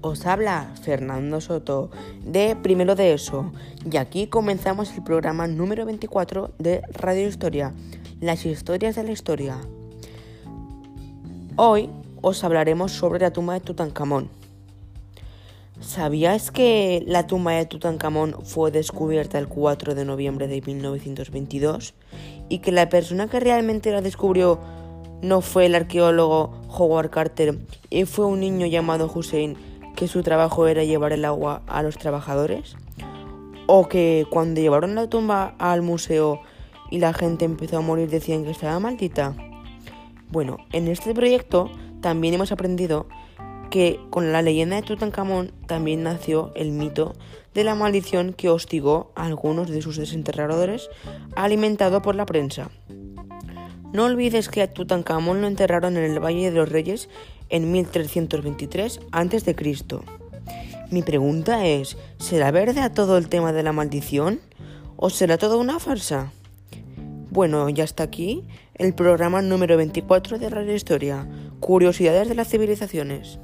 Os habla Fernando Soto de Primero de Eso y aquí comenzamos el programa número 24 de Radio Historia, las historias de la historia. Hoy os hablaremos sobre la tumba de Tutankamón. ¿Sabíais que la tumba de Tutankamón fue descubierta el 4 de noviembre de 1922 y que la persona que realmente la descubrió no fue el arqueólogo Howard Carter y fue un niño llamado Hussein que su trabajo era llevar el agua a los trabajadores? ¿O que cuando llevaron la tumba al museo y la gente empezó a morir decían que estaba maldita? Bueno, en este proyecto también hemos aprendido que con la leyenda de Tutankamón también nació el mito de la maldición que hostigó a algunos de sus desenterradores alimentado por la prensa. No olvides que a Tutankamón lo enterraron en el Valle de los Reyes en 1323 a.C. Mi pregunta es, ¿será verdad todo el tema de la maldición? ¿O será todo una farsa? Bueno, ya está aquí el programa número 24 de Radio Historia, Curiosidades de las Civilizaciones.